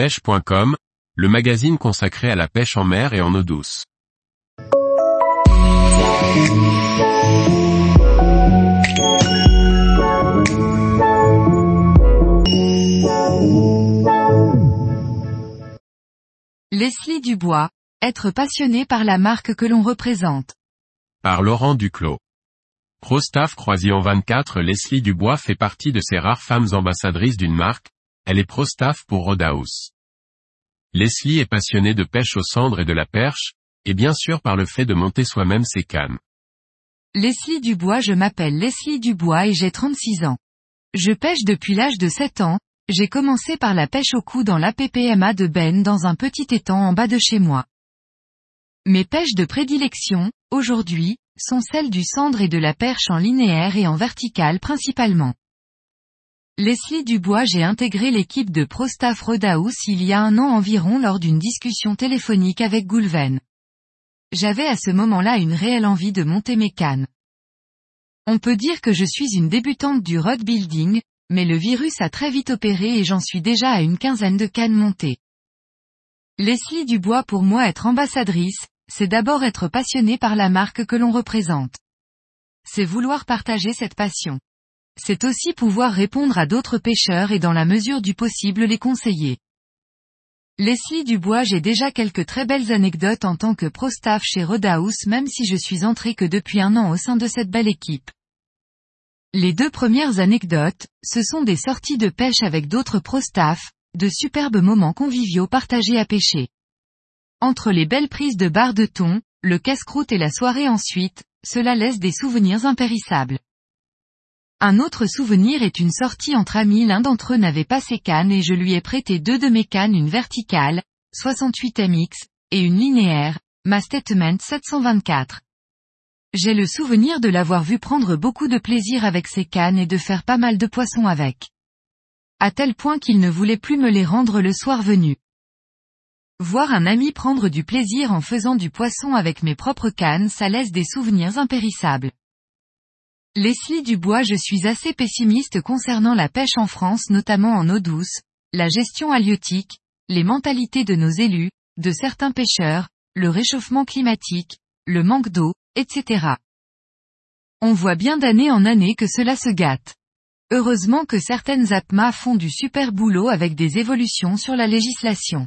pêche.com, le magazine consacré à la pêche en mer et en eau douce. Leslie Dubois, être passionné par la marque que l'on représente. Par Laurent Duclos. Prostaff Croisillon 24 Leslie Dubois fait partie de ces rares femmes ambassadrices d'une marque, elle est Prostaff pour Rodaus. Leslie est passionnée de pêche aux cendres et de la perche, et bien sûr par le fait de monter soi-même ses cannes. Leslie Dubois Je m'appelle Leslie Dubois et j'ai 36 ans. Je pêche depuis l'âge de 7 ans, j'ai commencé par la pêche au cou dans l'APPMA de Ben dans un petit étang en bas de chez moi. Mes pêches de prédilection, aujourd'hui, sont celles du cendre et de la perche en linéaire et en vertical principalement. Leslie Dubois J'ai intégré l'équipe de ProStaff Rodaus il y a un an environ lors d'une discussion téléphonique avec Goulven. J'avais à ce moment-là une réelle envie de monter mes cannes. On peut dire que je suis une débutante du road building, mais le virus a très vite opéré et j'en suis déjà à une quinzaine de cannes montées. Leslie Dubois pour moi être ambassadrice, c'est d'abord être passionné par la marque que l'on représente. C'est vouloir partager cette passion. C'est aussi pouvoir répondre à d'autres pêcheurs et dans la mesure du possible les conseiller. Leslie Dubois j'ai déjà quelques très belles anecdotes en tant que pro-staff chez Rodaus même si je suis entré que depuis un an au sein de cette belle équipe. Les deux premières anecdotes, ce sont des sorties de pêche avec d'autres pro-staff, de superbes moments conviviaux partagés à pêcher. Entre les belles prises de barres de thon, le casse-croûte et la soirée ensuite, cela laisse des souvenirs impérissables. Un autre souvenir est une sortie entre amis l'un d'entre eux n'avait pas ses cannes et je lui ai prêté deux de mes cannes une verticale, 68 MX, et une linéaire, ma Statement 724. J'ai le souvenir de l'avoir vu prendre beaucoup de plaisir avec ses cannes et de faire pas mal de poissons avec. À tel point qu'il ne voulait plus me les rendre le soir venu. Voir un ami prendre du plaisir en faisant du poisson avec mes propres cannes ça laisse des souvenirs impérissables. Leslie Dubois Je suis assez pessimiste concernant la pêche en France notamment en eau douce, la gestion halieutique, les mentalités de nos élus, de certains pêcheurs, le réchauffement climatique, le manque d'eau, etc. On voit bien d'année en année que cela se gâte. Heureusement que certaines APMA font du super boulot avec des évolutions sur la législation.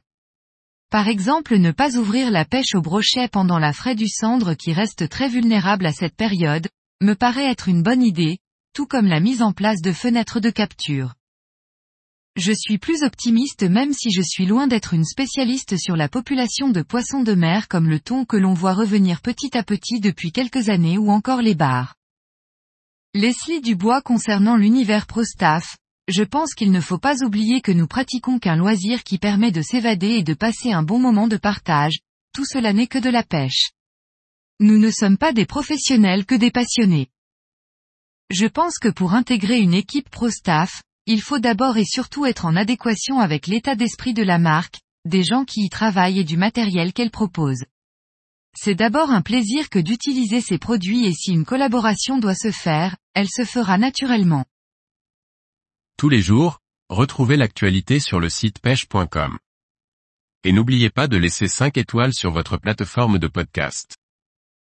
Par exemple ne pas ouvrir la pêche au brochet pendant la fraie du cendre qui reste très vulnérable à cette période, me paraît être une bonne idée, tout comme la mise en place de fenêtres de capture. Je suis plus optimiste même si je suis loin d'être une spécialiste sur la population de poissons de mer comme le thon que l'on voit revenir petit à petit depuis quelques années ou encore les bars. Leslie Dubois concernant l'univers ProStaff, je pense qu'il ne faut pas oublier que nous pratiquons qu'un loisir qui permet de s'évader et de passer un bon moment de partage, tout cela n'est que de la pêche. Nous ne sommes pas des professionnels que des passionnés. Je pense que pour intégrer une équipe pro-staff, il faut d'abord et surtout être en adéquation avec l'état d'esprit de la marque, des gens qui y travaillent et du matériel qu'elle propose. C'est d'abord un plaisir que d'utiliser ces produits et si une collaboration doit se faire, elle se fera naturellement. Tous les jours, retrouvez l'actualité sur le site pêche.com. Et n'oubliez pas de laisser 5 étoiles sur votre plateforme de podcast.